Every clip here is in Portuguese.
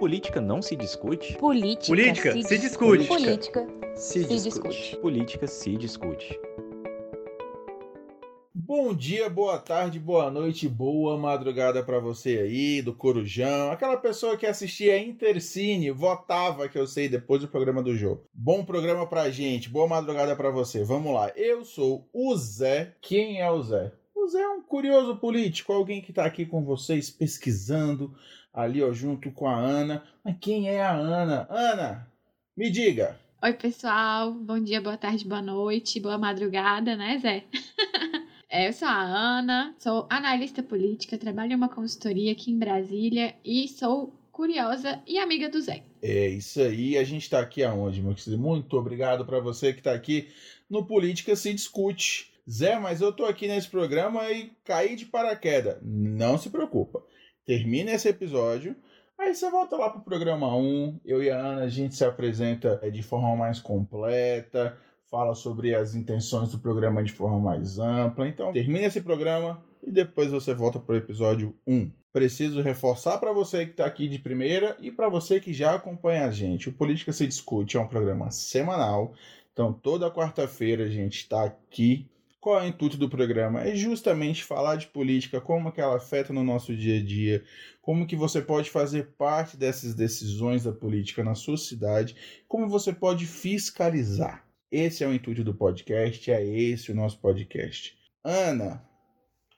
Política não se discute? Política, Política se, se discute. Política Se, Se discute. Política se discute. Bom dia, boa tarde, boa noite, boa madrugada pra você aí, do Corujão, aquela pessoa que assistia Intercine, votava, que eu sei, depois do programa do jogo. Bom programa pra gente, boa madrugada pra você. Vamos lá, eu sou o Zé. Quem é o Zé? Zé é um curioso político, alguém que tá aqui com vocês pesquisando, ali ó, junto com a Ana. Mas quem é a Ana? Ana, me diga. Oi, pessoal. Bom dia, boa tarde, boa noite, boa madrugada, né, Zé? É, eu sou a Ana, sou analista política, trabalho em uma consultoria aqui em Brasília e sou curiosa e amiga do Zé. É isso aí, a gente tá aqui aonde, meu querido? Muito obrigado pra você que tá aqui no Política Se Discute. Zé, mas eu tô aqui nesse programa e caí de paraquedas. Não se preocupa. Termina esse episódio, aí você volta lá pro programa 1. Eu e a Ana, a gente se apresenta é, de forma mais completa, fala sobre as intenções do programa de forma mais ampla. Então, termina esse programa e depois você volta pro episódio 1. Preciso reforçar para você que está aqui de primeira e para você que já acompanha a gente. O Política Se Discute é um programa semanal. Então, toda quarta-feira a gente está aqui. Qual é o intuito do programa? É justamente falar de política, como que ela afeta no nosso dia a dia, como que você pode fazer parte dessas decisões da política na sua cidade, como você pode fiscalizar. Esse é o intuito do podcast, é esse o nosso podcast. Ana,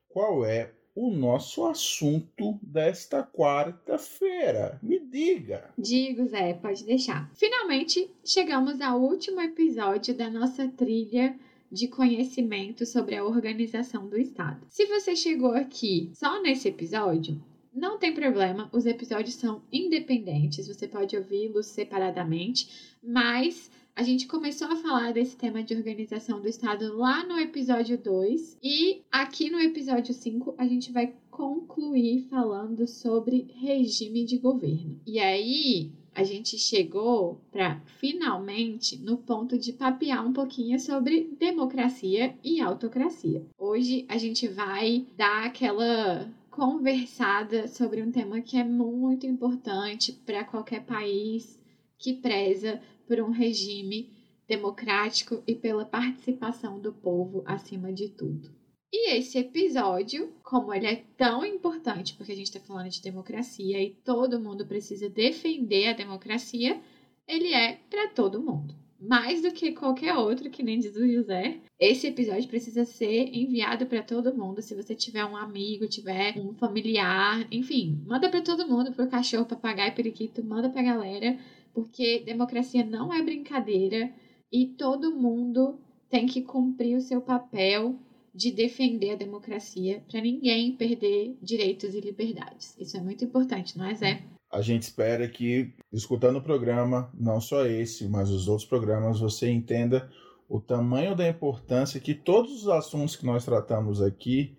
qual é o nosso assunto desta quarta-feira? Me diga. Digo, Zé, pode deixar. Finalmente, chegamos ao último episódio da nossa trilha de conhecimento sobre a organização do Estado. Se você chegou aqui só nesse episódio, não tem problema, os episódios são independentes, você pode ouvi-los separadamente, mas a gente começou a falar desse tema de organização do Estado lá no episódio 2 e aqui no episódio 5 a gente vai concluir falando sobre regime de governo. E aí a gente chegou para finalmente no ponto de papear um pouquinho sobre democracia e autocracia. Hoje a gente vai dar aquela conversada sobre um tema que é muito importante para qualquer país que preza por um regime democrático e pela participação do povo acima de tudo. E esse episódio, como ele é tão importante, porque a gente está falando de democracia e todo mundo precisa defender a democracia, ele é para todo mundo. Mais do que qualquer outro, que nem diz o José, esse episódio precisa ser enviado para todo mundo. Se você tiver um amigo, tiver um familiar, enfim, manda para todo mundo, pro cachorro, papagaio, periquito, manda pra galera, porque democracia não é brincadeira e todo mundo tem que cumprir o seu papel de defender a democracia para ninguém perder direitos e liberdades. Isso é muito importante, não é, Zé? A gente espera que, escutando o programa, não só esse, mas os outros programas, você entenda o tamanho da importância que todos os assuntos que nós tratamos aqui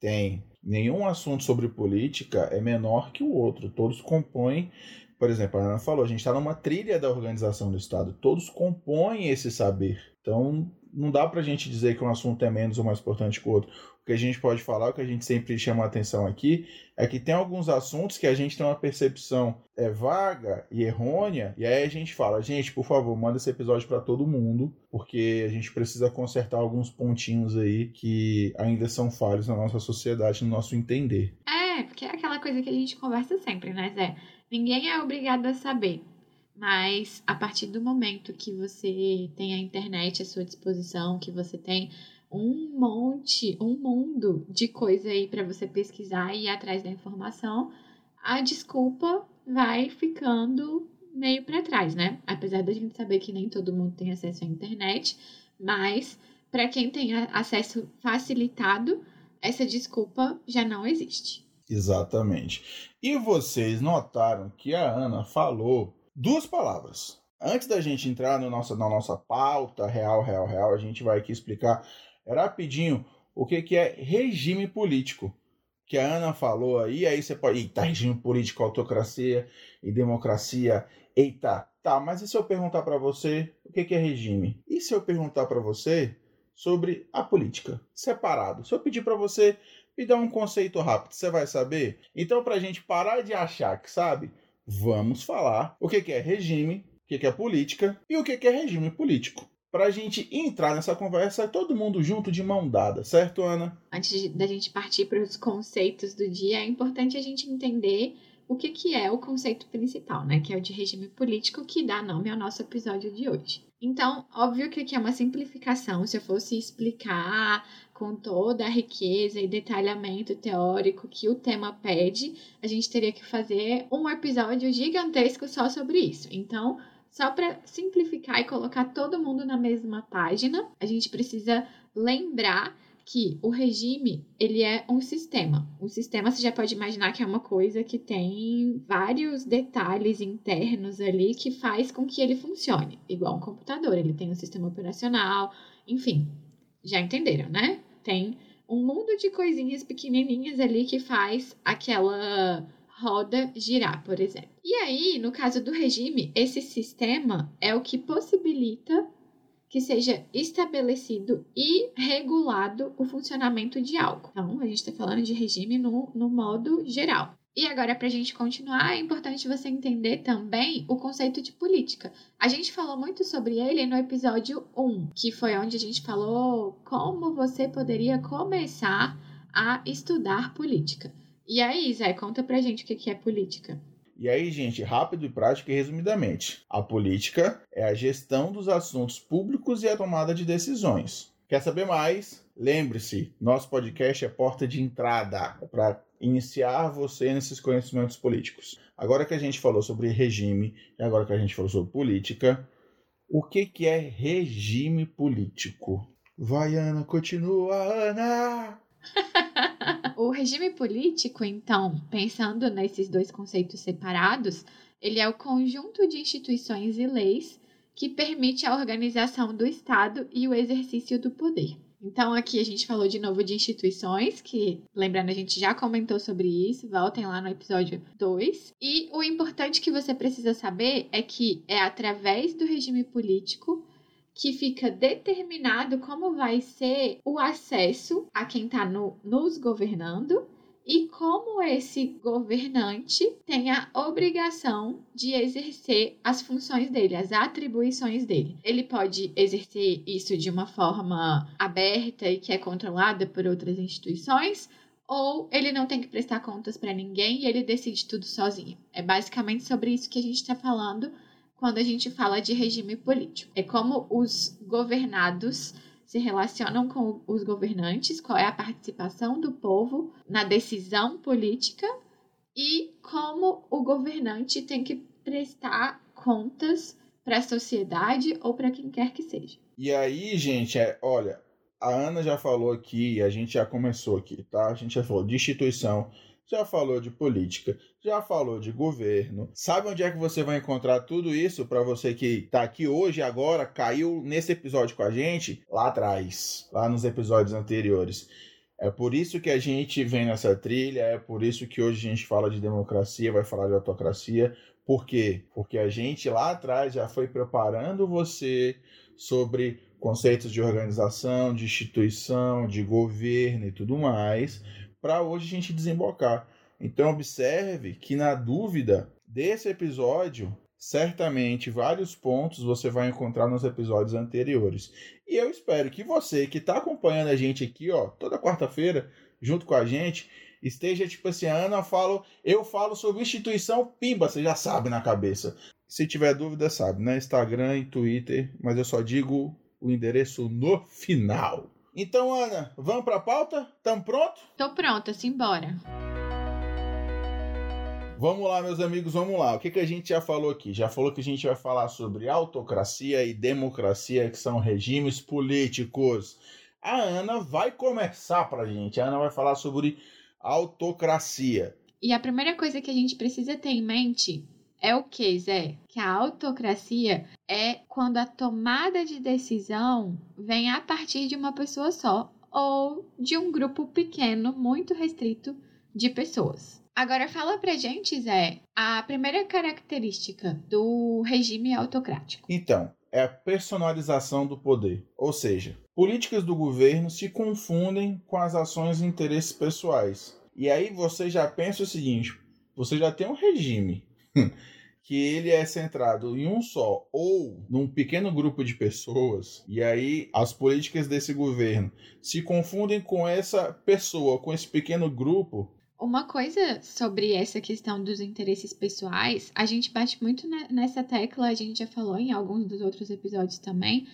têm. Nenhum assunto sobre política é menor que o outro. Todos compõem por exemplo, a Ana falou, a gente está numa trilha da organização do Estado, todos compõem esse saber. Então, não dá para a gente dizer que um assunto é menos ou mais importante que o outro. O que a gente pode falar, o que a gente sempre chama a atenção aqui, é que tem alguns assuntos que a gente tem uma percepção é, vaga e errônea, e aí a gente fala, gente, por favor, manda esse episódio para todo mundo, porque a gente precisa consertar alguns pontinhos aí que ainda são falhos na nossa sociedade, no nosso entender. É, porque é aquela coisa que a gente conversa sempre, né, Zé? Ninguém é obrigado a saber, mas a partir do momento que você tem a internet à sua disposição, que você tem um monte, um mundo de coisa aí para você pesquisar e ir atrás da informação, a desculpa vai ficando meio para trás, né? Apesar da gente saber que nem todo mundo tem acesso à internet, mas para quem tem acesso facilitado, essa desculpa já não existe. Exatamente. E vocês notaram que a Ana falou duas palavras. Antes da gente entrar no nossa, na nossa pauta real, real, real, a gente vai aqui explicar rapidinho o que, que é regime político. Que a Ana falou aí, aí você pode. Eita, regime político, autocracia e democracia. Eita, tá, mas e se eu perguntar para você o que, que é regime? E se eu perguntar para você sobre a política, separado? Se eu pedir para você me dá um conceito rápido, você vai saber? Então, para a gente parar de achar que sabe, vamos falar o que é regime, o que é política e o que é regime político. Para a gente entrar nessa conversa, todo mundo junto de mão dada, certo, Ana? Antes da gente partir para os conceitos do dia, é importante a gente entender o que, que é o conceito principal, né? Que é o de regime político, que dá nome ao nosso episódio de hoje. Então, óbvio que aqui é uma simplificação. Se eu fosse explicar com toda a riqueza e detalhamento teórico que o tema pede, a gente teria que fazer um episódio gigantesco só sobre isso. Então, só para simplificar e colocar todo mundo na mesma página, a gente precisa lembrar que o regime ele é um sistema. Um sistema você já pode imaginar que é uma coisa que tem vários detalhes internos ali que faz com que ele funcione, igual um computador. Ele tem um sistema operacional, enfim, já entenderam, né? Tem um mundo de coisinhas pequenininhas ali que faz aquela roda girar, por exemplo. E aí, no caso do regime, esse sistema é o que possibilita que seja estabelecido e regulado o funcionamento de algo. Então, a gente está falando de regime no, no modo geral. E agora, para a gente continuar, é importante você entender também o conceito de política. A gente falou muito sobre ele no episódio 1, que foi onde a gente falou como você poderia começar a estudar política. E aí, Zé, conta pra gente o que que é política. E aí, gente, rápido e prático e resumidamente. A política é a gestão dos assuntos públicos e a tomada de decisões. Quer saber mais? Lembre-se, nosso podcast é porta de entrada para iniciar você nesses conhecimentos políticos. Agora que a gente falou sobre regime e agora que a gente falou sobre política, o que, que é regime político? Vai, Ana, continua, Ana! o regime político, então, pensando nesses dois conceitos separados, ele é o conjunto de instituições e leis que permite a organização do Estado e o exercício do poder. Então, aqui a gente falou de novo de instituições, que, lembrando, a gente já comentou sobre isso, voltem lá no episódio 2. E o importante que você precisa saber é que é através do regime político que fica determinado como vai ser o acesso a quem está no, nos governando e como esse governante tem a obrigação de exercer as funções dele, as atribuições dele. Ele pode exercer isso de uma forma aberta e que é controlada por outras instituições, ou ele não tem que prestar contas para ninguém e ele decide tudo sozinho. É basicamente sobre isso que a gente está falando quando a gente fala de regime político. É como os governados se relacionam com os governantes, qual é a participação do povo na decisão política e como o governante tem que prestar contas para a sociedade ou para quem quer que seja. E aí, gente, é, olha, a Ana já falou aqui, a gente já começou aqui, tá? A gente já falou de instituição, já falou de política, já falou de governo. Sabe onde é que você vai encontrar tudo isso para você que tá aqui hoje agora caiu nesse episódio com a gente? Lá atrás, lá nos episódios anteriores. É por isso que a gente vem nessa trilha, é por isso que hoje a gente fala de democracia, vai falar de autocracia. Por quê? Porque a gente lá atrás já foi preparando você sobre conceitos de organização, de instituição, de governo e tudo mais, para hoje a gente desembocar. Então observe que na dúvida desse episódio, certamente vários pontos você vai encontrar nos episódios anteriores. E eu espero que você que está acompanhando a gente aqui, ó, toda quarta-feira, junto com a gente, esteja tipo assim, Ana, eu falo, eu falo sobre instituição, pimba, você já sabe na cabeça. Se tiver dúvida, sabe, né? Instagram e Twitter, mas eu só digo o endereço no final. Então, Ana, vamos para a pauta? Tamo pronto? Tô pronta, simbora. Vamos lá, meus amigos, vamos lá. O que, que a gente já falou aqui? Já falou que a gente vai falar sobre autocracia e democracia, que são regimes políticos. A Ana vai começar pra gente. A Ana vai falar sobre autocracia. E a primeira coisa que a gente precisa ter em mente é o que, Zé? Que a autocracia é quando a tomada de decisão vem a partir de uma pessoa só ou de um grupo pequeno, muito restrito de pessoas. Agora fala pra gente, Zé, a primeira característica do regime autocrático. Então, é a personalização do poder. Ou seja, políticas do governo se confundem com as ações e interesses pessoais. E aí você já pensa o seguinte: você já tem um regime, que ele é centrado em um só ou num pequeno grupo de pessoas, e aí as políticas desse governo se confundem com essa pessoa, com esse pequeno grupo. Uma coisa sobre essa questão dos interesses pessoais, a gente bate muito nessa tecla, a gente já falou em alguns dos outros episódios também,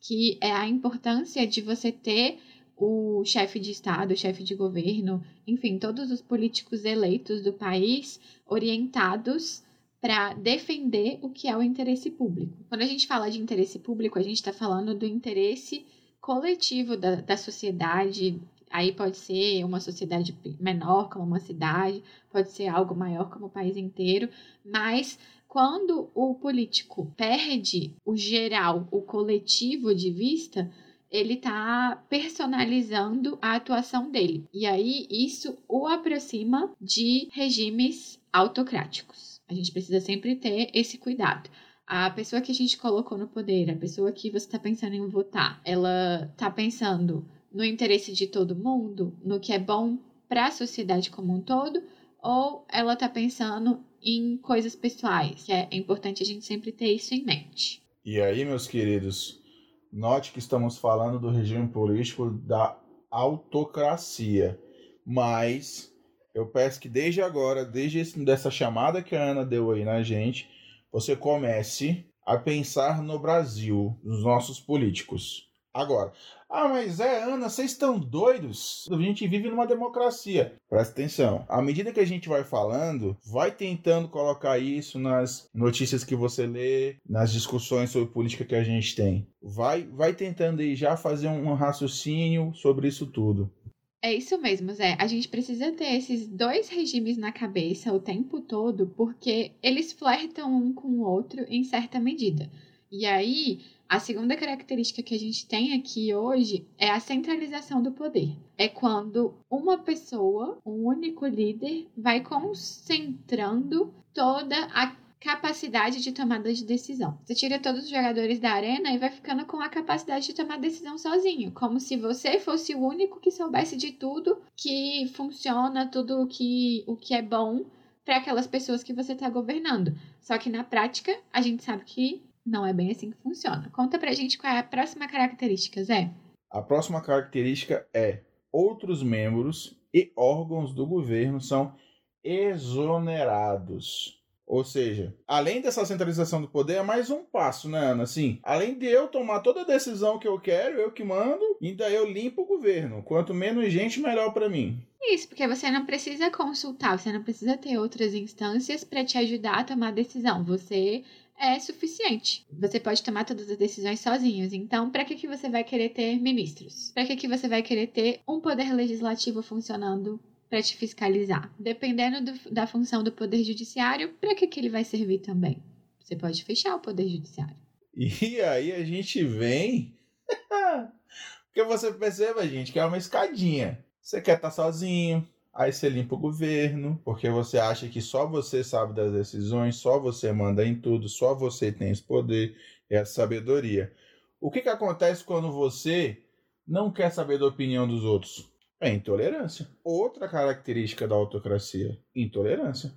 que é a importância de você ter o chefe de Estado, o chefe de governo, enfim, todos os políticos eleitos do país orientados para defender o que é o interesse público. Quando a gente fala de interesse público, a gente está falando do interesse coletivo da, da sociedade. Aí pode ser uma sociedade menor, como uma cidade, pode ser algo maior, como o país inteiro, mas quando o político perde o geral, o coletivo de vista, ele está personalizando a atuação dele. E aí isso o aproxima de regimes autocráticos. A gente precisa sempre ter esse cuidado. A pessoa que a gente colocou no poder, a pessoa que você está pensando em votar, ela está pensando no interesse de todo mundo, no que é bom para a sociedade como um todo, ou ela está pensando em coisas pessoais, que é importante a gente sempre ter isso em mente. E aí, meus queridos, note que estamos falando do regime político da autocracia, mas eu peço que desde agora, desde esse, dessa chamada que a Ana deu aí na gente, você comece a pensar no Brasil, nos nossos políticos. Agora, ah, mas é, Ana, vocês estão doidos? A gente vive numa democracia. Presta atenção. À medida que a gente vai falando, vai tentando colocar isso nas notícias que você lê, nas discussões sobre política que a gente tem. Vai, vai tentando aí já fazer um raciocínio sobre isso tudo. É isso mesmo, Zé. A gente precisa ter esses dois regimes na cabeça o tempo todo, porque eles flertam um com o outro em certa medida. E aí, a segunda característica que a gente tem aqui hoje é a centralização do poder. É quando uma pessoa, um único líder, vai concentrando toda a capacidade de tomada de decisão. Você tira todos os jogadores da arena e vai ficando com a capacidade de tomar decisão sozinho, como se você fosse o único que soubesse de tudo que funciona, tudo o que, o que é bom para aquelas pessoas que você está governando. Só que na prática, a gente sabe que não é bem assim que funciona. Conta pra gente qual é a próxima característica, Zé. A próxima característica é outros membros e órgãos do governo são exonerados. Ou seja, além dessa centralização do poder, é mais um passo, né, Ana? Assim, além de eu tomar toda a decisão que eu quero, eu que mando, ainda eu limpo o governo. Quanto menos gente, melhor para mim. Isso, porque você não precisa consultar, você não precisa ter outras instâncias para te ajudar a tomar decisão. Você é suficiente. Você pode tomar todas as decisões sozinhos. Então, para que, que você vai querer ter ministros? Para que, que você vai querer ter um poder legislativo funcionando para te fiscalizar. Dependendo do, da função do Poder Judiciário, para que, que ele vai servir também? Você pode fechar o Poder Judiciário. E aí a gente vem. Porque você perceba, gente, que é uma escadinha. Você quer estar tá sozinho, aí você limpa o governo, porque você acha que só você sabe das decisões, só você manda em tudo, só você tem esse poder e essa sabedoria. O que, que acontece quando você não quer saber da opinião dos outros? É intolerância. Outra característica da autocracia: intolerância.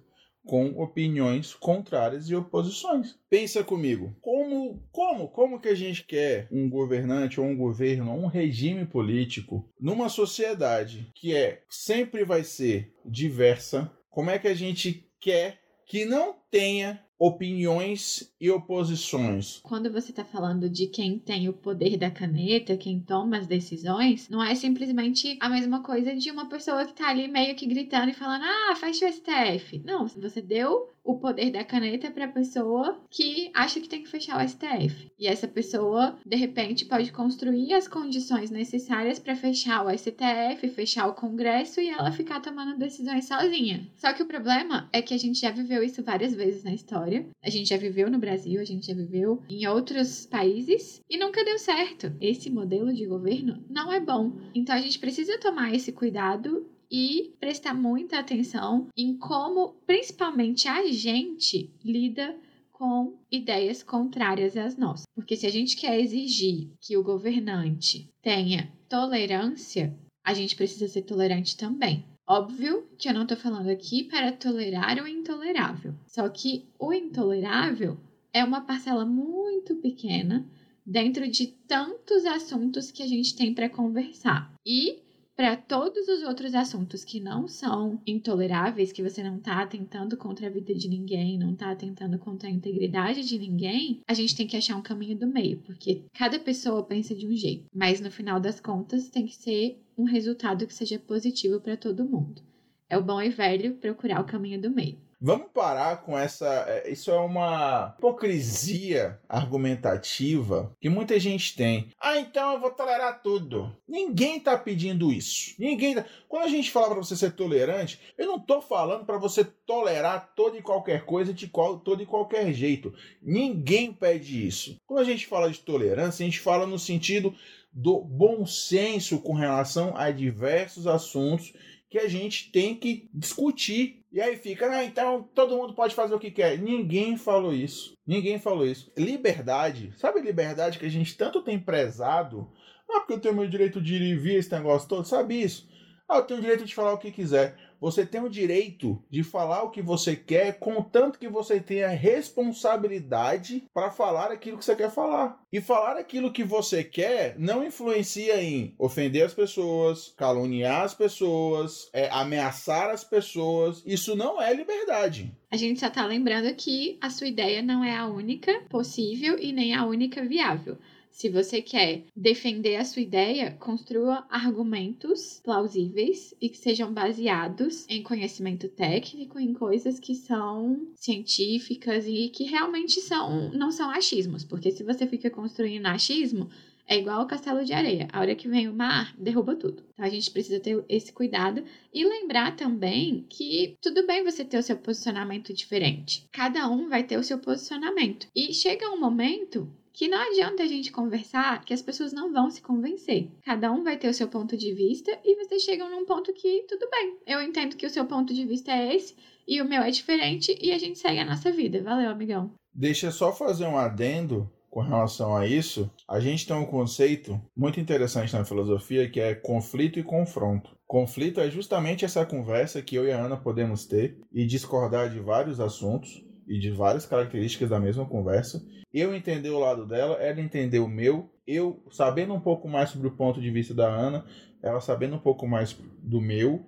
Com opiniões contrárias e oposições. Pensa comigo, como, como, como que a gente quer um governante ou um governo, um regime político numa sociedade que é sempre vai ser diversa? Como é que a gente quer que não tenha opiniões e oposições. Quando você está falando de quem tem o poder da caneta, quem toma as decisões, não é simplesmente a mesma coisa de uma pessoa que está ali meio que gritando e falando: ah, fecha o STF. Não, você deu o poder da caneta para a pessoa que acha que tem que fechar o STF. E essa pessoa, de repente, pode construir as condições necessárias para fechar o STF, fechar o Congresso e ela ficar tomando decisões sozinha. Só que o problema é que a gente já viveu isso várias vezes na história. A gente já viveu no Brasil, a gente já viveu em outros países e nunca deu certo. Esse modelo de governo não é bom. Então a gente precisa tomar esse cuidado e prestar muita atenção em como, principalmente, a gente lida com ideias contrárias às nossas. Porque se a gente quer exigir que o governante tenha tolerância, a gente precisa ser tolerante também. Óbvio que eu não tô falando aqui para tolerar o intolerável. Só que o intolerável é uma parcela muito pequena dentro de tantos assuntos que a gente tem para conversar. E para todos os outros assuntos que não são intoleráveis, que você não está atentando contra a vida de ninguém, não está atentando contra a integridade de ninguém, a gente tem que achar um caminho do meio, porque cada pessoa pensa de um jeito, mas no final das contas tem que ser um resultado que seja positivo para todo mundo. É o bom e velho procurar o caminho do meio. Vamos parar com essa. É, isso é uma hipocrisia argumentativa que muita gente tem. Ah, então eu vou tolerar tudo. Ninguém tá pedindo isso. Ninguém. Tá... Quando a gente fala para você ser tolerante, eu não tô falando para você tolerar toda e qualquer coisa de qual, todo e qualquer jeito. Ninguém pede isso. Quando a gente fala de tolerância, a gente fala no sentido do bom senso com relação a diversos assuntos que a gente tem que discutir. E aí fica, ah, então todo mundo pode fazer o que quer. Ninguém falou isso. Ninguém falou isso. Liberdade, sabe liberdade que a gente tanto tem prezado? Ah, porque eu tenho meu direito de ir e vir esse negócio todo, sabe isso? Ah, eu tenho o direito de falar o que quiser. Você tem o direito de falar o que você quer, contanto que você tenha responsabilidade para falar aquilo que você quer falar. E falar aquilo que você quer não influencia em ofender as pessoas, caluniar as pessoas, é, ameaçar as pessoas. Isso não é liberdade. A gente só tá lembrando que a sua ideia não é a única possível e nem a única viável. Se você quer defender a sua ideia, construa argumentos plausíveis e que sejam baseados em conhecimento técnico, em coisas que são científicas e que realmente são não são achismos, porque se você fica construindo achismo, é igual o castelo de areia. A hora que vem o mar, derruba tudo. Então a gente precisa ter esse cuidado e lembrar também que tudo bem você ter o seu posicionamento diferente. Cada um vai ter o seu posicionamento. E chega um momento que não adianta a gente conversar que as pessoas não vão se convencer. Cada um vai ter o seu ponto de vista e vocês chegam num ponto que tudo bem. Eu entendo que o seu ponto de vista é esse e o meu é diferente e a gente segue a nossa vida. Valeu, amigão. Deixa eu só fazer um adendo com relação a isso. A gente tem um conceito muito interessante na filosofia que é conflito e confronto. Conflito é justamente essa conversa que eu e a Ana podemos ter e discordar de vários assuntos e de várias características da mesma conversa eu entender o lado dela, ela entender o meu, eu sabendo um pouco mais sobre o ponto de vista da Ana, ela sabendo um pouco mais do meu,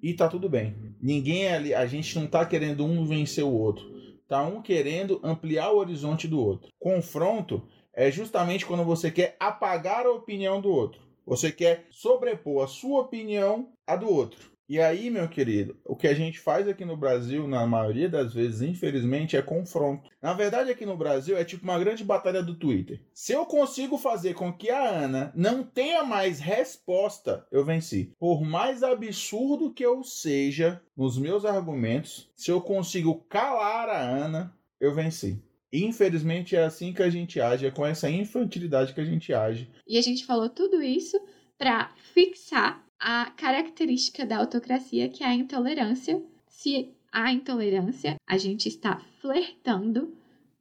e tá tudo bem. Ninguém é ali, a gente não tá querendo um vencer o outro. Tá um querendo ampliar o horizonte do outro. Confronto é justamente quando você quer apagar a opinião do outro. Você quer sobrepor a sua opinião à do outro. E aí, meu querido, o que a gente faz aqui no Brasil, na maioria das vezes, infelizmente, é confronto. Na verdade, aqui no Brasil é tipo uma grande batalha do Twitter. Se eu consigo fazer com que a Ana não tenha mais resposta, eu venci. Por mais absurdo que eu seja nos meus argumentos, se eu consigo calar a Ana, eu venci. Infelizmente é assim que a gente age, é com essa infantilidade que a gente age. E a gente falou tudo isso para fixar a característica da autocracia, que é a intolerância. Se há intolerância, a gente está flertando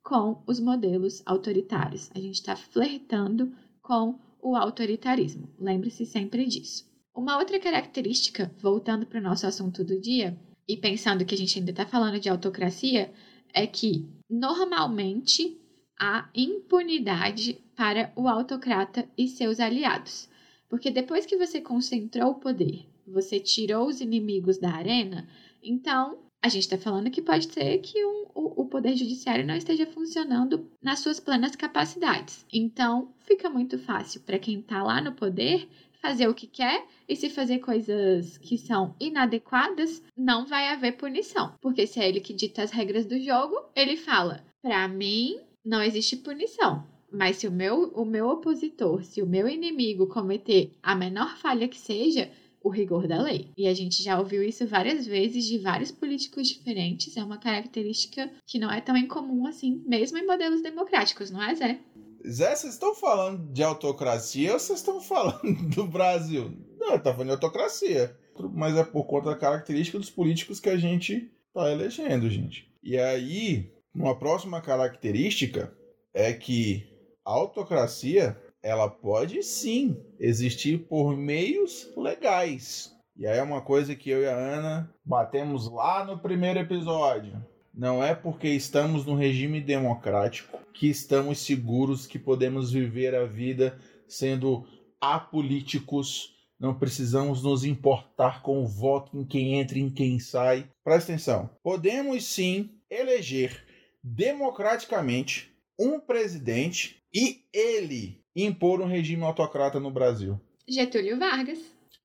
com os modelos autoritários, a gente está flertando com o autoritarismo. Lembre-se sempre disso. Uma outra característica, voltando para o nosso assunto do dia, e pensando que a gente ainda está falando de autocracia, é que normalmente há impunidade para o autocrata e seus aliados. Porque depois que você concentrou o poder, você tirou os inimigos da arena, então a gente está falando que pode ser que um, o, o poder judiciário não esteja funcionando nas suas plenas capacidades. Então fica muito fácil para quem está lá no poder fazer o que quer e se fazer coisas que são inadequadas, não vai haver punição. Porque se é ele que dita as regras do jogo, ele fala: para mim não existe punição. Mas se o meu, o meu opositor, se o meu inimigo cometer a menor falha que seja, o rigor da lei. E a gente já ouviu isso várias vezes de vários políticos diferentes. É uma característica que não é tão incomum assim, mesmo em modelos democráticos, não é, Zé? Zé, vocês estão falando de autocracia ou vocês estão falando do Brasil? Não, eu falando de autocracia. Mas é por conta da característica dos políticos que a gente tá elegendo, gente. E aí, uma próxima característica é que autocracia ela pode sim existir por meios legais. E aí é uma coisa que eu e a Ana batemos lá no primeiro episódio. Não é porque estamos num regime democrático que estamos seguros que podemos viver a vida sendo apolíticos. Não precisamos nos importar com o voto em quem entra e em quem sai. Presta atenção. Podemos sim eleger democraticamente um presidente e ele impor um regime autocrata no Brasil. Getúlio Vargas.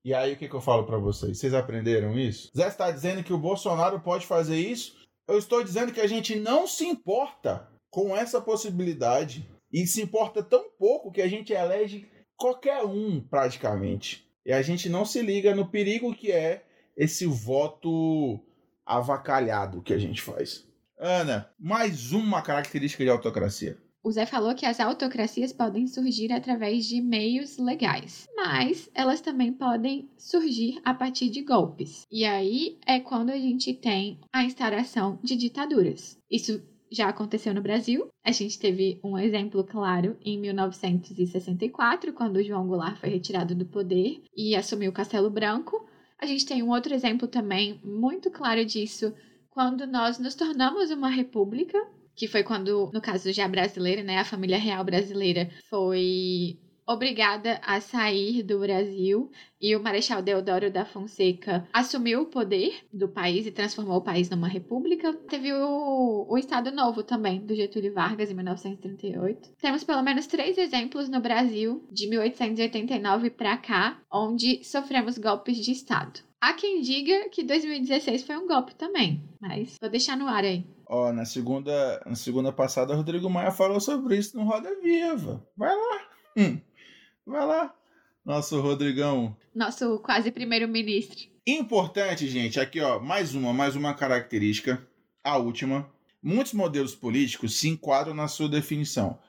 E aí o que, que eu falo para vocês? Vocês aprenderam isso? Zé está dizendo que o Bolsonaro pode fazer isso? Eu estou dizendo que a gente não se importa com essa possibilidade e se importa tão pouco que a gente elege qualquer um praticamente. E a gente não se liga no perigo que é esse voto avacalhado que a gente faz. Ana, mais uma característica de autocracia. O Zé falou que as autocracias podem surgir através de meios legais, mas elas também podem surgir a partir de golpes. E aí é quando a gente tem a instauração de ditaduras. Isso já aconteceu no Brasil. A gente teve um exemplo claro em 1964, quando João Goulart foi retirado do poder e assumiu o Castelo Branco. A gente tem um outro exemplo também muito claro disso quando nós nos tornamos uma república que foi quando, no caso já brasileira, né, a família real brasileira foi obrigada a sair do Brasil e o Marechal Deodoro da Fonseca assumiu o poder do país e transformou o país numa república. Teve o, o Estado Novo também, do Getúlio Vargas, em 1938. Temos pelo menos três exemplos no Brasil, de 1889 para cá, onde sofremos golpes de Estado. Há quem diga que 2016 foi um golpe também, mas vou deixar no ar aí. Ó, na segunda, na segunda passada, Rodrigo Maia falou sobre isso no Roda Viva. Vai lá. Hum. Vai lá. Nosso Rodrigão. Nosso quase primeiro-ministro. Importante, gente, aqui ó, mais uma, mais uma característica, a última. Muitos modelos políticos se enquadram na sua definição,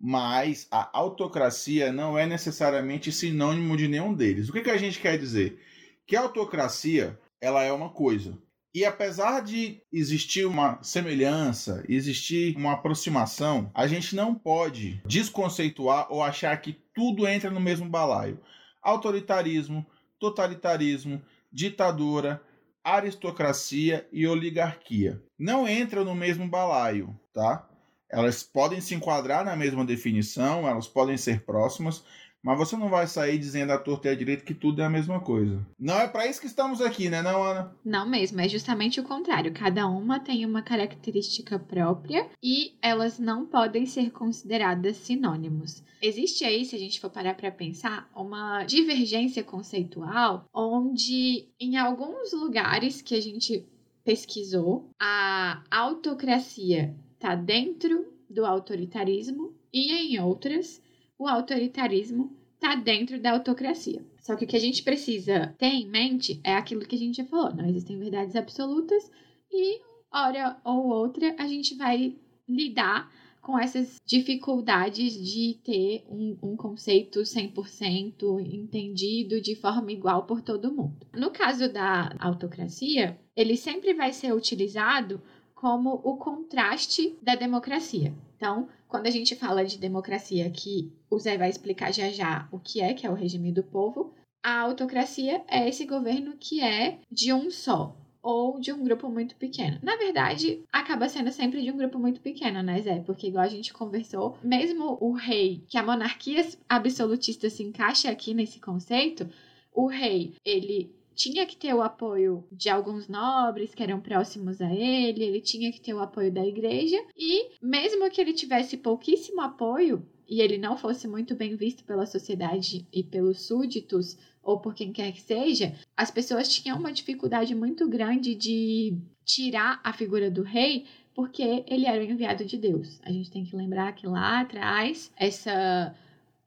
mas a autocracia não é necessariamente sinônimo de nenhum deles. O que, que a gente quer dizer? Que a autocracia, ela é uma coisa, e apesar de existir uma semelhança, existir uma aproximação, a gente não pode desconceituar ou achar que tudo entra no mesmo balaio. Autoritarismo, totalitarismo, ditadura, aristocracia e oligarquia não entram no mesmo balaio, tá? Elas podem se enquadrar na mesma definição, elas podem ser próximas, mas você não vai sair dizendo à torta e à direita que tudo é a mesma coisa. Não é para isso que estamos aqui, né, não, Ana? Não mesmo, é justamente o contrário. Cada uma tem uma característica própria e elas não podem ser consideradas sinônimos. Existe aí, se a gente for parar para pensar, uma divergência conceitual onde em alguns lugares que a gente pesquisou, a autocracia está dentro do autoritarismo e em outras o autoritarismo está dentro da autocracia. Só que o que a gente precisa ter em mente é aquilo que a gente já falou: não existem verdades absolutas e, hora ou outra, a gente vai lidar com essas dificuldades de ter um, um conceito 100% entendido de forma igual por todo mundo. No caso da autocracia, ele sempre vai ser utilizado como o contraste da democracia. Então, quando a gente fala de democracia, que o Zé vai explicar já já o que é, que é o regime do povo, a autocracia é esse governo que é de um só, ou de um grupo muito pequeno. Na verdade, acaba sendo sempre de um grupo muito pequeno, né, Zé? Porque, igual a gente conversou, mesmo o rei, que a monarquia absolutista se encaixa aqui nesse conceito, o rei, ele tinha que ter o apoio de alguns nobres que eram próximos a ele, ele tinha que ter o apoio da igreja, e mesmo que ele tivesse pouquíssimo apoio e ele não fosse muito bem visto pela sociedade e pelos súditos ou por quem quer que seja, as pessoas tinham uma dificuldade muito grande de tirar a figura do rei porque ele era o enviado de Deus. A gente tem que lembrar que lá atrás essa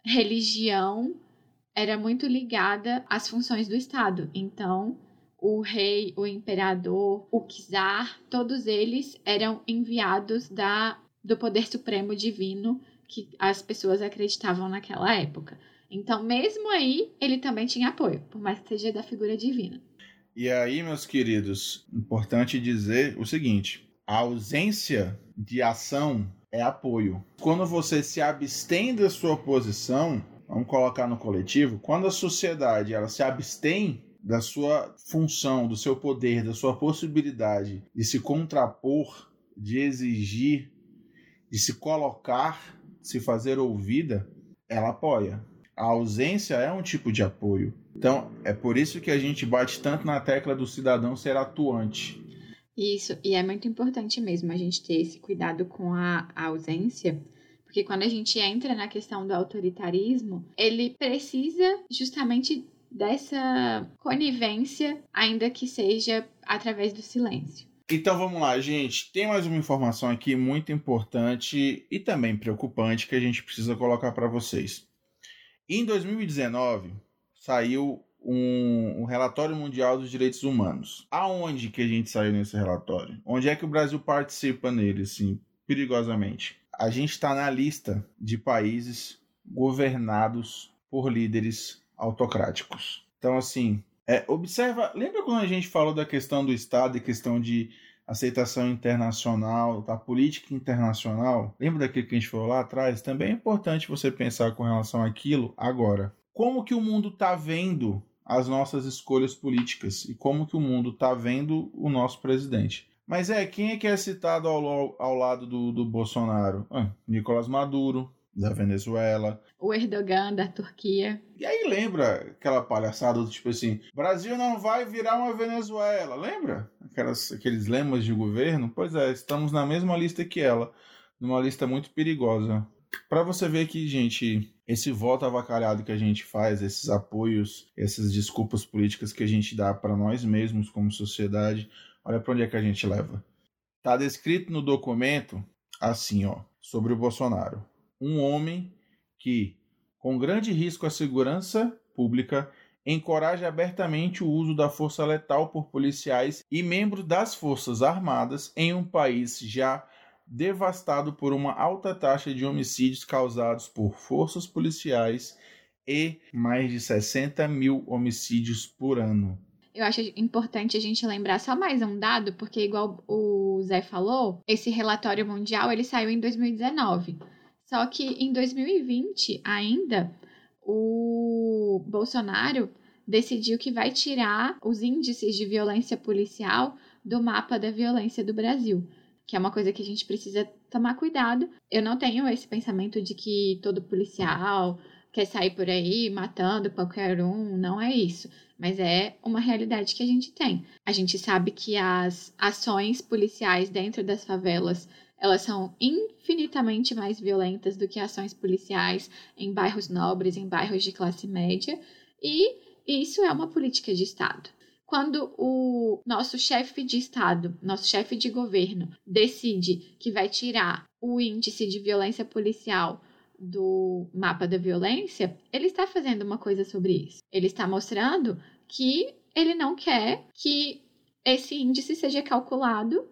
religião era muito ligada às funções do Estado. Então, o rei, o imperador, o czar, todos eles eram enviados da, do poder supremo divino que as pessoas acreditavam naquela época. Então, mesmo aí, ele também tinha apoio, por mais que seja da figura divina. E aí, meus queridos, importante dizer o seguinte: a ausência de ação é apoio. Quando você se abstém da sua posição, vamos colocar no coletivo, quando a sociedade ela se abstém da sua função, do seu poder, da sua possibilidade de se contrapor, de exigir, de se colocar, de se fazer ouvida, ela apoia. A ausência é um tipo de apoio. Então, é por isso que a gente bate tanto na tecla do cidadão ser atuante. Isso, e é muito importante mesmo a gente ter esse cuidado com a, a ausência, porque quando a gente entra na questão do autoritarismo, ele precisa justamente dessa conivência, ainda que seja através do silêncio. Então vamos lá, gente. Tem mais uma informação aqui muito importante e também preocupante que a gente precisa colocar para vocês. Em 2019, saiu um, um, relatório mundial dos direitos humanos. Aonde que a gente saiu nesse relatório? Onde é que o Brasil participa nele, assim, perigosamente? A gente está na lista de países governados por líderes autocráticos. Então, assim, é, observa. Lembra quando a gente falou da questão do Estado e questão de aceitação internacional, da política internacional? Lembra daquilo que a gente falou lá atrás? Também é importante você pensar com relação àquilo agora. Como que o mundo está vendo as nossas escolhas políticas e como que o mundo está vendo o nosso presidente? Mas é, quem é que é citado ao, ao lado do, do Bolsonaro? Ah, Nicolás Maduro, da Venezuela. O Erdogan da Turquia. E aí lembra aquela palhaçada do tipo assim: Brasil não vai virar uma Venezuela, lembra? Aquelas, aqueles lemas de governo? Pois é, estamos na mesma lista que ela, numa lista muito perigosa. Para você ver que, gente, esse voto avacalhado que a gente faz, esses apoios, essas desculpas políticas que a gente dá para nós mesmos como sociedade, olha para onde é que a gente leva. Tá descrito no documento assim, ó, sobre o Bolsonaro um homem que, com grande risco à segurança pública, encoraja abertamente o uso da força letal por policiais e membros das Forças Armadas em um país já devastado por uma alta taxa de homicídios causados por forças policiais e mais de 60 mil homicídios por ano. Eu acho importante a gente lembrar só mais um dado, porque igual o Zé falou, esse relatório mundial ele saiu em 2019. Só que em 2020 ainda o Bolsonaro decidiu que vai tirar os índices de violência policial do mapa da violência do Brasil, que é uma coisa que a gente precisa tomar cuidado. Eu não tenho esse pensamento de que todo policial quer sair por aí matando qualquer um, não é isso. Mas é uma realidade que a gente tem. A gente sabe que as ações policiais dentro das favelas elas são infinitamente mais violentas do que ações policiais em bairros nobres, em bairros de classe média, e isso é uma política de Estado. Quando o nosso chefe de Estado, nosso chefe de governo, decide que vai tirar o índice de violência policial do mapa da violência, ele está fazendo uma coisa sobre isso. Ele está mostrando que ele não quer que esse índice seja calculado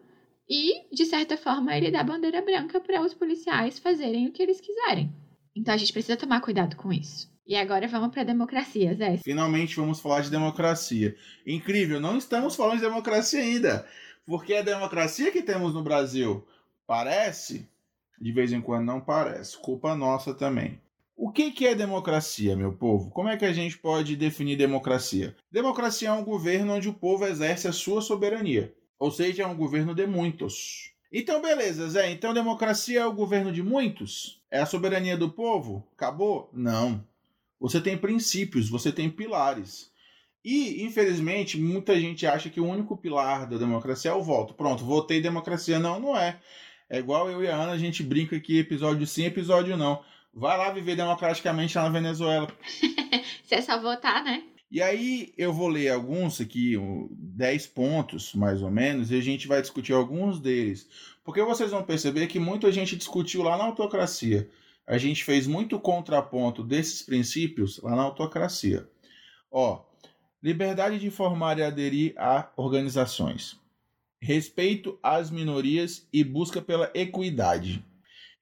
e, de certa forma, ele dá bandeira branca para os policiais fazerem o que eles quiserem. Então a gente precisa tomar cuidado com isso. E agora vamos para a democracia, Zé. Finalmente vamos falar de democracia. Incrível, não estamos falando de democracia ainda. Porque a democracia que temos no Brasil parece, de vez em quando não parece. Culpa nossa também. O que, que é democracia, meu povo? Como é que a gente pode definir democracia? Democracia é um governo onde o povo exerce a sua soberania. Ou seja, é um governo de muitos. Então, beleza, Zé. Então, democracia é o governo de muitos? É a soberania do povo? Acabou? Não. Você tem princípios, você tem pilares. E, infelizmente, muita gente acha que o único pilar da democracia é o voto. Pronto, votei democracia. Não, não é. É igual eu e a Ana, a gente brinca aqui, episódio sim, episódio não. Vai lá viver democraticamente lá na Venezuela. Se é só votar, né? E aí eu vou ler alguns aqui, 10 pontos mais ou menos, e a gente vai discutir alguns deles. Porque vocês vão perceber que muita gente discutiu lá na autocracia. A gente fez muito contraponto desses princípios lá na autocracia. Ó, liberdade de formar e aderir a organizações. Respeito às minorias e busca pela equidade.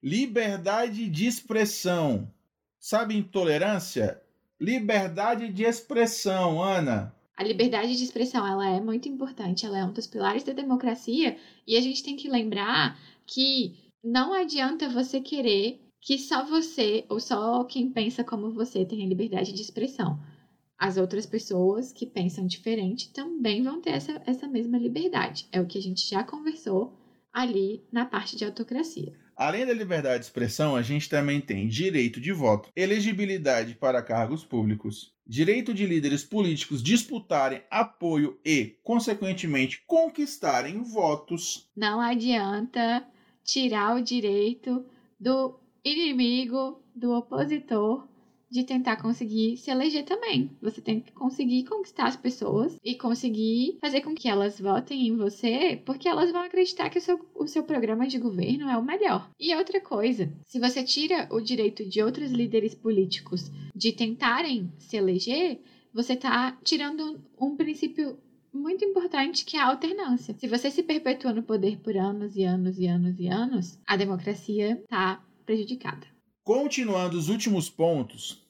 Liberdade de expressão. Sabe intolerância? Liberdade de expressão, Ana. A liberdade de expressão, ela é muito importante, ela é um dos pilares da democracia e a gente tem que lembrar que não adianta você querer que só você ou só quem pensa como você tenha liberdade de expressão. As outras pessoas que pensam diferente também vão ter essa, essa mesma liberdade. É o que a gente já conversou ali na parte de autocracia. Além da liberdade de expressão, a gente também tem direito de voto, elegibilidade para cargos públicos, direito de líderes políticos disputarem apoio e, consequentemente, conquistarem votos. Não adianta tirar o direito do inimigo, do opositor, de tentar conseguir se eleger também. Você tem que conseguir conquistar as pessoas e conseguir fazer com que elas votem em você, porque elas vão acreditar que o seu, o seu programa de governo é o melhor. E outra coisa, se você tira o direito de outros líderes políticos de tentarem se eleger, você está tirando um princípio muito importante que é a alternância. Se você se perpetua no poder por anos e anos e anos e anos, a democracia está prejudicada. Continuando os últimos pontos,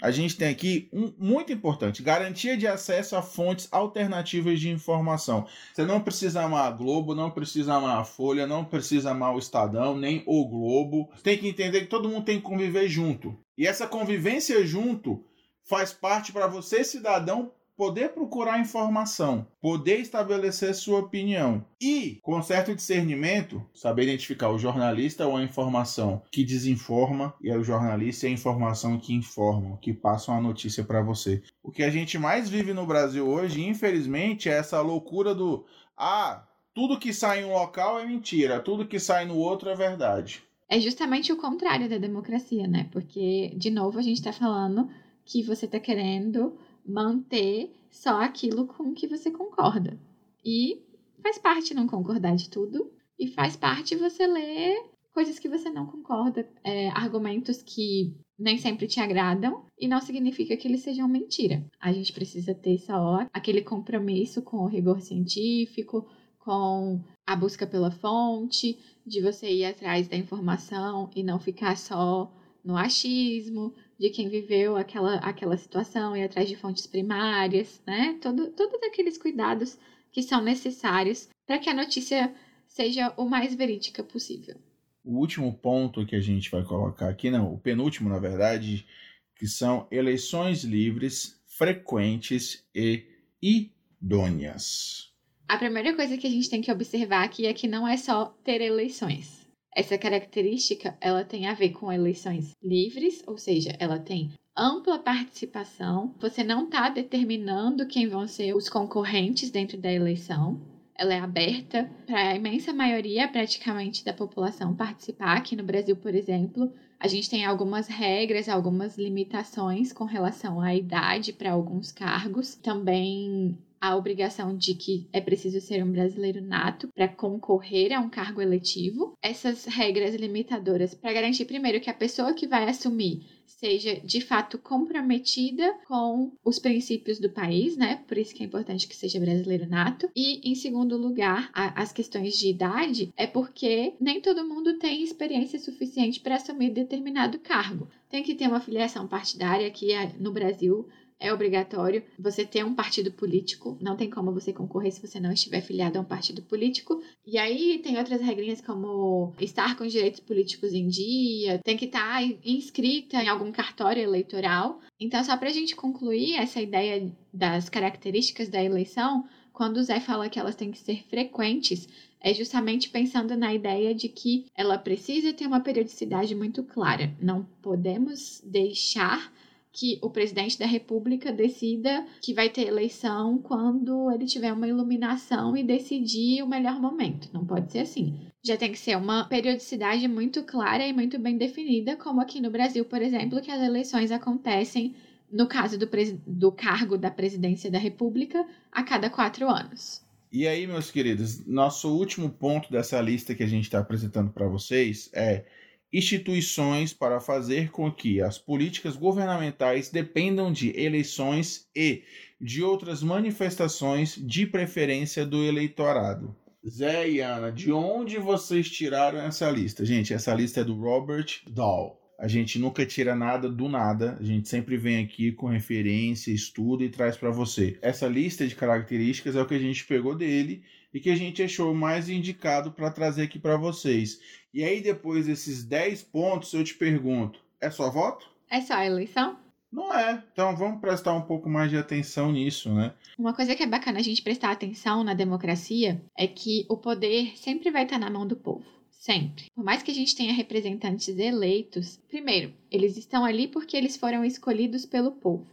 a gente tem aqui um muito importante: garantia de acesso a fontes alternativas de informação. Você não precisa amar a Globo, não precisa amar a Folha, não precisa amar o Estadão, nem o Globo. Tem que entender que todo mundo tem que conviver junto. E essa convivência junto faz parte para você, cidadão, poder procurar informação, poder estabelecer sua opinião e, com certo discernimento, saber identificar o jornalista ou a informação que desinforma e o jornalista e a informação que informam, que passam a notícia para você. O que a gente mais vive no Brasil hoje, infelizmente, é essa loucura do ah, tudo que sai em um local é mentira, tudo que sai no outro é verdade. É justamente o contrário da democracia, né? Porque, de novo, a gente está falando que você está querendo manter só aquilo com que você concorda. E faz parte não concordar de tudo, e faz parte você ler coisas que você não concorda, é, argumentos que nem sempre te agradam, e não significa que eles sejam mentira. A gente precisa ter só aquele compromisso com o rigor científico, com a busca pela fonte, de você ir atrás da informação e não ficar só no achismo, de quem viveu aquela, aquela situação e atrás de fontes primárias, né? Todo, todos aqueles cuidados que são necessários para que a notícia seja o mais verídica possível. O último ponto que a gente vai colocar aqui, não, o penúltimo, na verdade, que são eleições livres, frequentes e idôneas. A primeira coisa que a gente tem que observar aqui é que não é só ter eleições. Essa característica, ela tem a ver com eleições livres, ou seja, ela tem ampla participação. Você não está determinando quem vão ser os concorrentes dentro da eleição. Ela é aberta para a imensa maioria, praticamente, da população participar. Aqui no Brasil, por exemplo, a gente tem algumas regras, algumas limitações com relação à idade para alguns cargos. Também a obrigação de que é preciso ser um brasileiro nato para concorrer a um cargo eletivo. Essas regras limitadoras para garantir, primeiro, que a pessoa que vai assumir seja de fato comprometida com os princípios do país, né? Por isso que é importante que seja brasileiro nato. E, em segundo lugar, a, as questões de idade é porque nem todo mundo tem experiência suficiente para assumir determinado cargo. Tem que ter uma filiação partidária aqui no Brasil é obrigatório você ter um partido político, não tem como você concorrer se você não estiver filiado a um partido político. E aí tem outras regrinhas como estar com os direitos políticos em dia, tem que estar inscrita em algum cartório eleitoral. Então, só para a gente concluir essa ideia das características da eleição, quando o Zé fala que elas têm que ser frequentes, é justamente pensando na ideia de que ela precisa ter uma periodicidade muito clara. Não podemos deixar que o presidente da República decida que vai ter eleição quando ele tiver uma iluminação e decidir o melhor momento. Não pode ser assim. Já tem que ser uma periodicidade muito clara e muito bem definida, como aqui no Brasil, por exemplo, que as eleições acontecem, no caso do, do cargo da presidência da República, a cada quatro anos. E aí, meus queridos, nosso último ponto dessa lista que a gente está apresentando para vocês é instituições para fazer com que as políticas governamentais dependam de eleições e de outras manifestações de preferência do eleitorado. Zé e Ana, de onde vocês tiraram essa lista? Gente, essa lista é do Robert Dahl. A gente nunca tira nada do nada, a gente sempre vem aqui com referência, estuda e traz para você. Essa lista de características é o que a gente pegou dele e que a gente achou mais indicado para trazer aqui para vocês. E aí, depois desses 10 pontos, eu te pergunto: é só voto? É só eleição? Não é. Então vamos prestar um pouco mais de atenção nisso, né? Uma coisa que é bacana a gente prestar atenção na democracia é que o poder sempre vai estar na mão do povo. Sempre. Por mais que a gente tenha representantes eleitos, primeiro, eles estão ali porque eles foram escolhidos pelo povo.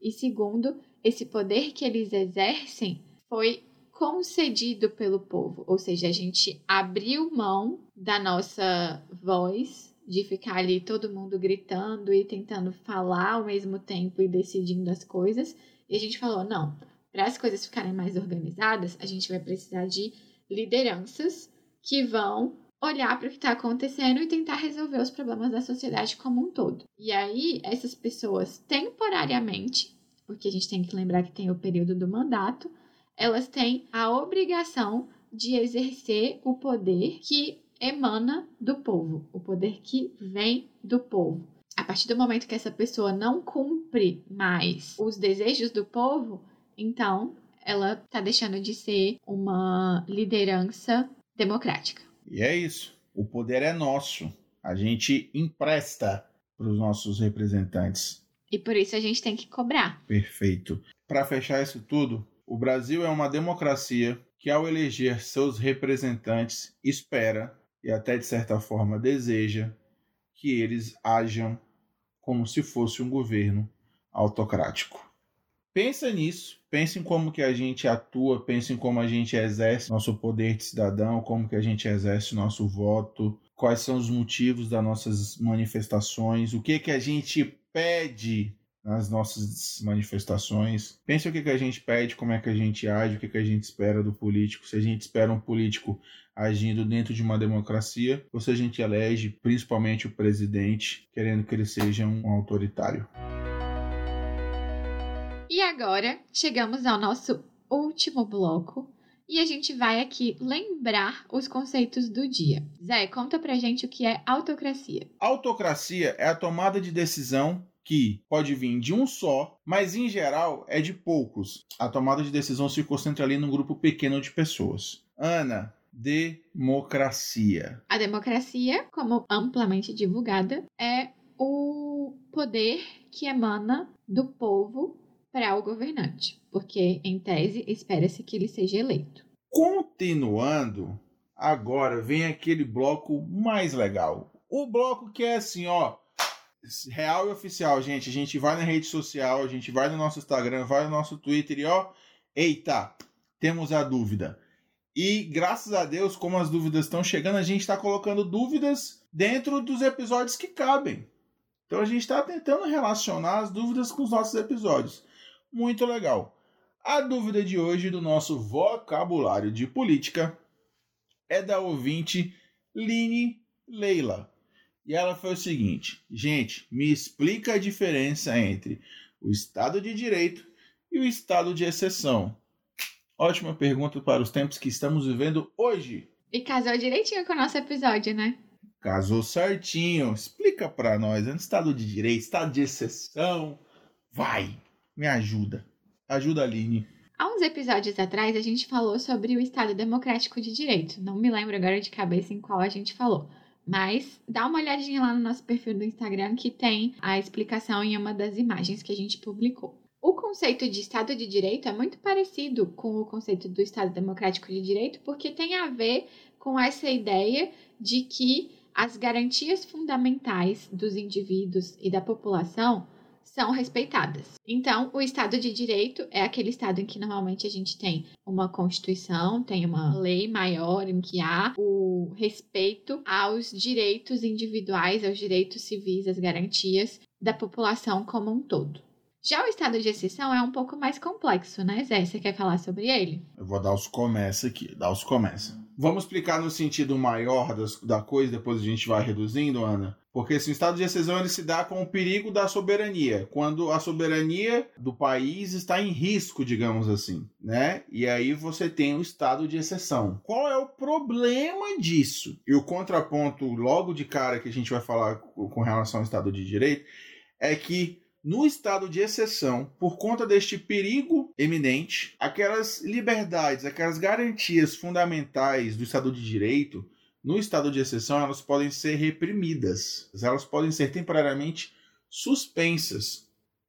E segundo, esse poder que eles exercem foi concedido pelo povo, ou seja, a gente abriu mão da nossa voz, de ficar ali todo mundo gritando e tentando falar ao mesmo tempo e decidindo as coisas, e a gente falou: não, para as coisas ficarem mais organizadas, a gente vai precisar de lideranças que vão olhar para o que está acontecendo e tentar resolver os problemas da sociedade como um todo. E aí, essas pessoas, temporariamente, porque a gente tem que lembrar que tem o período do mandato, elas têm a obrigação de exercer o poder que emana do povo, o poder que vem do povo. A partir do momento que essa pessoa não cumpre mais os desejos do povo, então ela está deixando de ser uma liderança democrática. E é isso. O poder é nosso. A gente empresta para os nossos representantes. E por isso a gente tem que cobrar. Perfeito. Para fechar isso tudo, o Brasil é uma democracia que, ao eleger seus representantes, espera e até de certa forma deseja que eles ajam como se fosse um governo autocrático. Pensa nisso, pense em como que a gente atua, pense em como a gente exerce nosso poder de cidadão, como que a gente exerce nosso voto, quais são os motivos das nossas manifestações, o que que a gente pede nas nossas manifestações. Pense o que, que a gente pede, como é que a gente age, o que, que a gente espera do político. Se a gente espera um político agindo dentro de uma democracia, ou se a gente elege principalmente o presidente querendo que ele seja um autoritário. E agora chegamos ao nosso último bloco. E a gente vai aqui lembrar os conceitos do dia. Zé, conta pra gente o que é autocracia. Autocracia é a tomada de decisão que pode vir de um só, mas em geral é de poucos. A tomada de decisão se concentra ali num grupo pequeno de pessoas. Ana, democracia. A democracia, como amplamente divulgada, é o poder que emana do povo para o governante, porque em tese espera-se que ele seja eleito. Continuando, agora vem aquele bloco mais legal. O bloco que é assim, ó, real e oficial, gente. A gente vai na rede social, a gente vai no nosso Instagram, vai no nosso Twitter e ó, eita, temos a dúvida. E graças a Deus, como as dúvidas estão chegando, a gente está colocando dúvidas dentro dos episódios que cabem. Então a gente está tentando relacionar as dúvidas com os nossos episódios. Muito legal. A dúvida de hoje do nosso vocabulário de política é da ouvinte Line Leila. E ela foi o seguinte: gente, me explica a diferença entre o Estado de Direito e o Estado de Exceção. Ótima pergunta para os tempos que estamos vivendo hoje. E casou direitinho com o nosso episódio, né? Casou certinho. Explica para nós. É Estado de Direito, Estado de Exceção. Vai, me ajuda. Ajuda a Aline. Há uns episódios atrás a gente falou sobre o Estado Democrático de Direito. Não me lembro agora de cabeça em qual a gente falou. Mas dá uma olhadinha lá no nosso perfil do Instagram que tem a explicação em uma das imagens que a gente publicou. O conceito de Estado de Direito é muito parecido com o conceito do Estado Democrático de Direito, porque tem a ver com essa ideia de que as garantias fundamentais dos indivíduos e da população são respeitadas. Então, o Estado de Direito é aquele Estado em que normalmente a gente tem uma Constituição, tem uma lei maior em que há o respeito aos direitos individuais, aos direitos civis, às garantias da população como um todo. Já o estado de exceção é um pouco mais complexo, né, Zé? Você quer falar sobre ele? Eu vou dar os começa aqui, dar os começa. Vamos explicar no sentido maior das, da coisa, depois a gente vai reduzindo, Ana? Porque esse estado de exceção ele se dá com o perigo da soberania, quando a soberania do país está em risco, digamos assim, né? E aí você tem o estado de exceção. Qual é o problema disso? E o contraponto logo de cara que a gente vai falar com relação ao estado de direito é que no estado de exceção, por conta deste perigo eminente, aquelas liberdades, aquelas garantias fundamentais do Estado de Direito, no estado de exceção, elas podem ser reprimidas, elas podem ser temporariamente suspensas.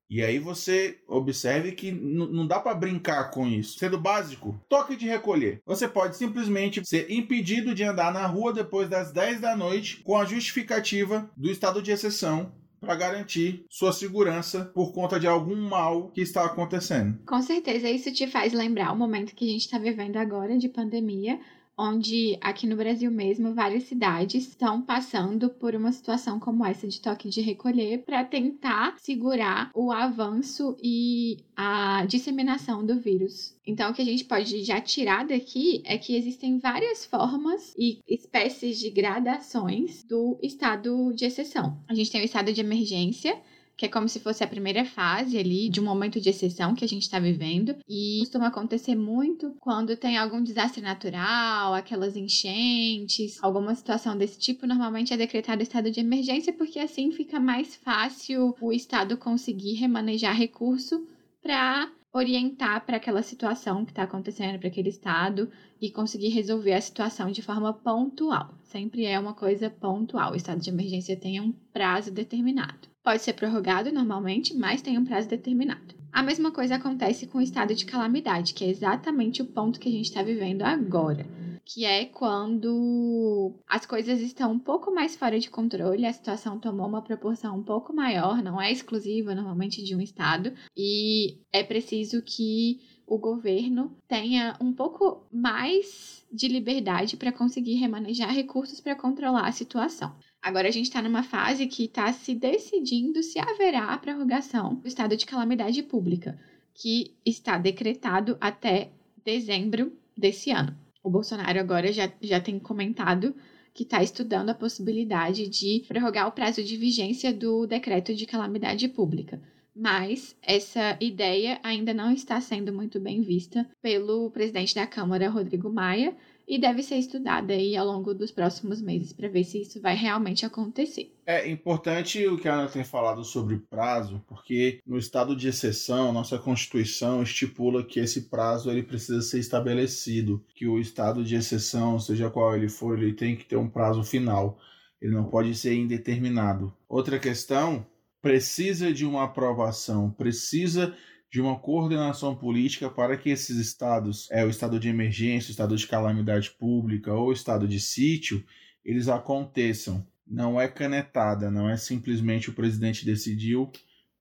E aí você observe que não dá para brincar com isso. Sendo básico, toque de recolher. Você pode simplesmente ser impedido de andar na rua depois das 10 da noite com a justificativa do estado de exceção para garantir sua segurança por conta de algum mal que está acontecendo. Com certeza, isso te faz lembrar o momento que a gente está vivendo agora de pandemia, onde aqui no Brasil mesmo várias cidades estão passando por uma situação como essa de toque de recolher para tentar segurar o avanço e a disseminação do vírus. Então, o que a gente pode já tirar daqui é que existem várias formas e espécies de gradações do estado de exceção. A gente tem o estado de emergência, que é como se fosse a primeira fase ali de um momento de exceção que a gente está vivendo. E costuma acontecer muito quando tem algum desastre natural, aquelas enchentes, alguma situação desse tipo. Normalmente é decretado estado de emergência, porque assim fica mais fácil o Estado conseguir remanejar recurso para orientar para aquela situação que está acontecendo para aquele estado e conseguir resolver a situação de forma pontual. Sempre é uma coisa pontual. O estado de emergência tem um prazo determinado. Pode ser prorrogado normalmente, mas tem um prazo determinado. A mesma coisa acontece com o estado de calamidade, que é exatamente o ponto que a gente está vivendo agora, que é quando as coisas estão um pouco mais fora de controle, a situação tomou uma proporção um pouco maior, não é exclusiva normalmente de um estado, e é preciso que o governo tenha um pouco mais de liberdade para conseguir remanejar recursos para controlar a situação. Agora a gente está numa fase que está se decidindo se haverá a prorrogação do estado de calamidade pública, que está decretado até dezembro desse ano. O Bolsonaro agora já, já tem comentado que está estudando a possibilidade de prorrogar o prazo de vigência do decreto de calamidade pública. Mas essa ideia ainda não está sendo muito bem vista pelo presidente da Câmara, Rodrigo Maia, e deve ser estudada aí ao longo dos próximos meses para ver se isso vai realmente acontecer. É importante o que a Ana tem falado sobre prazo, porque no estado de exceção, nossa Constituição estipula que esse prazo ele precisa ser estabelecido, que o estado de exceção, seja qual ele for, ele tem que ter um prazo final. Ele não pode ser indeterminado. Outra questão, precisa de uma aprovação, precisa de uma coordenação política para que esses estados, é o estado de emergência, o estado de calamidade pública ou o estado de sítio, eles aconteçam. Não é canetada, não é simplesmente o presidente decidiu,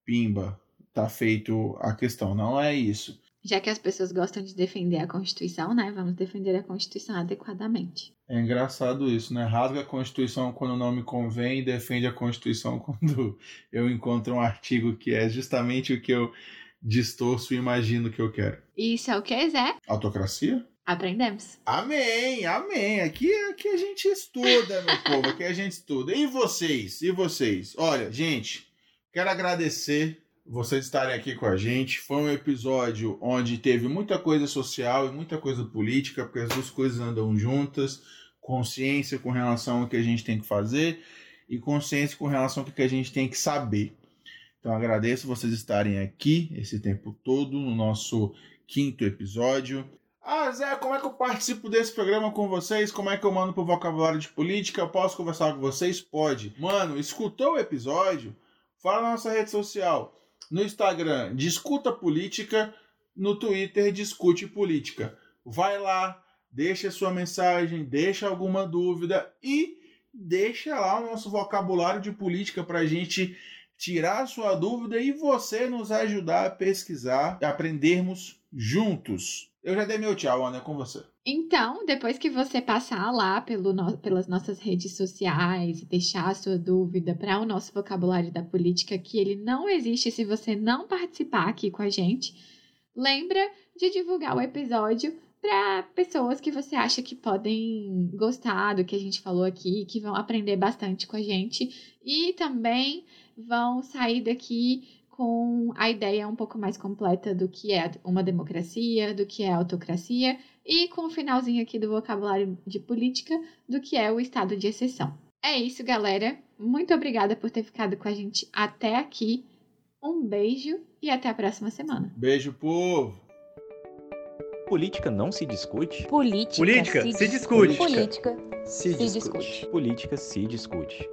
pimba, tá feito a questão. Não é isso. Já que as pessoas gostam de defender a Constituição, né? Vamos defender a Constituição adequadamente. É engraçado isso, né? Rasga a Constituição quando não me convém e defende a Constituição quando eu encontro um artigo que é justamente o que eu distorço e imagino o que eu quero. Isso é o que, Zé? Autocracia? Aprendemos. Amém, amém. Aqui, aqui a gente estuda, meu povo. Aqui a gente estuda. E vocês? E vocês? Olha, gente, quero agradecer vocês estarem aqui com a gente. Foi um episódio onde teve muita coisa social e muita coisa política, porque as duas coisas andam juntas. Consciência com relação ao que a gente tem que fazer e consciência com relação ao que a gente tem que saber. Então agradeço vocês estarem aqui esse tempo todo no nosso quinto episódio. Ah, Zé, como é que eu participo desse programa com vocês? Como é que eu mando pro vocabulário de política? Eu posso conversar com vocês? Pode. Mano, escutou o episódio? Fala na nossa rede social. No Instagram, discuta política. No Twitter, discute política. Vai lá, deixa sua mensagem, deixa alguma dúvida e deixa lá o nosso vocabulário de política pra gente tirar sua dúvida e você nos ajudar a pesquisar aprendermos juntos. Eu já dei meu tchau, Ana, com você. Então, depois que você passar lá pelo no, pelas nossas redes sociais e deixar a sua dúvida para o nosso vocabulário da política, que ele não existe se você não participar aqui com a gente, lembra de divulgar o episódio para pessoas que você acha que podem gostar do que a gente falou aqui, que vão aprender bastante com a gente e também vão sair daqui com a ideia um pouco mais completa do que é uma democracia, do que é autocracia e com o finalzinho aqui do vocabulário de política do que é o estado de exceção. É isso, galera. Muito obrigada por ter ficado com a gente até aqui. Um beijo e até a próxima semana. Beijo, povo! Política não se discute? Política, Política se, se discute. Política se, se discute. discute. Política se discute.